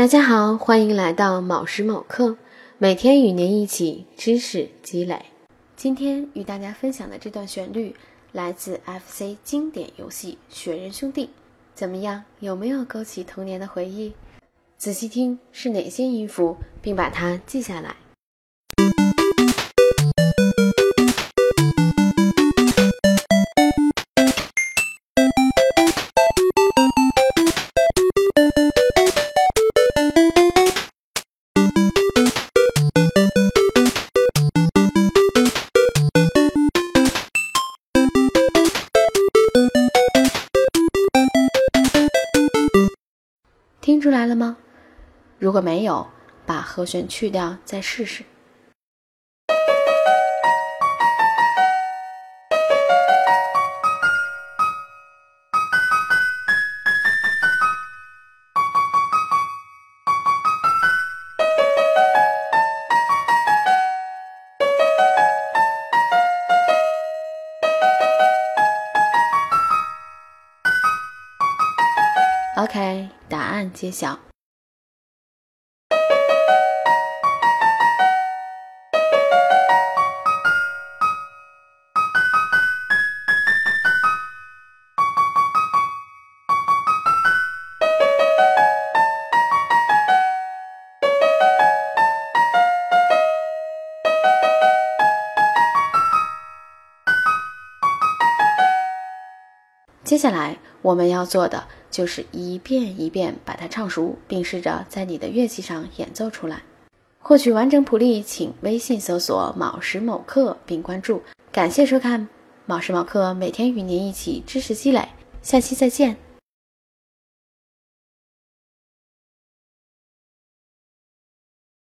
大家好，欢迎来到卯时卯刻，每天与您一起知识积累。今天与大家分享的这段旋律来自 FC 经典游戏《雪人兄弟》，怎么样？有没有勾起童年的回忆？仔细听是哪些音符，并把它记下来。听出来了吗？如果没有，把和弦去掉再试试。OK，答案揭晓。接下来我们要做的就是一遍一遍把它唱熟，并试着在你的乐器上演奏出来。获取完整谱例，请微信搜索“卯时某刻”并关注。感谢收看“卯时卯刻”，每天与您一起知识积累。下期再见。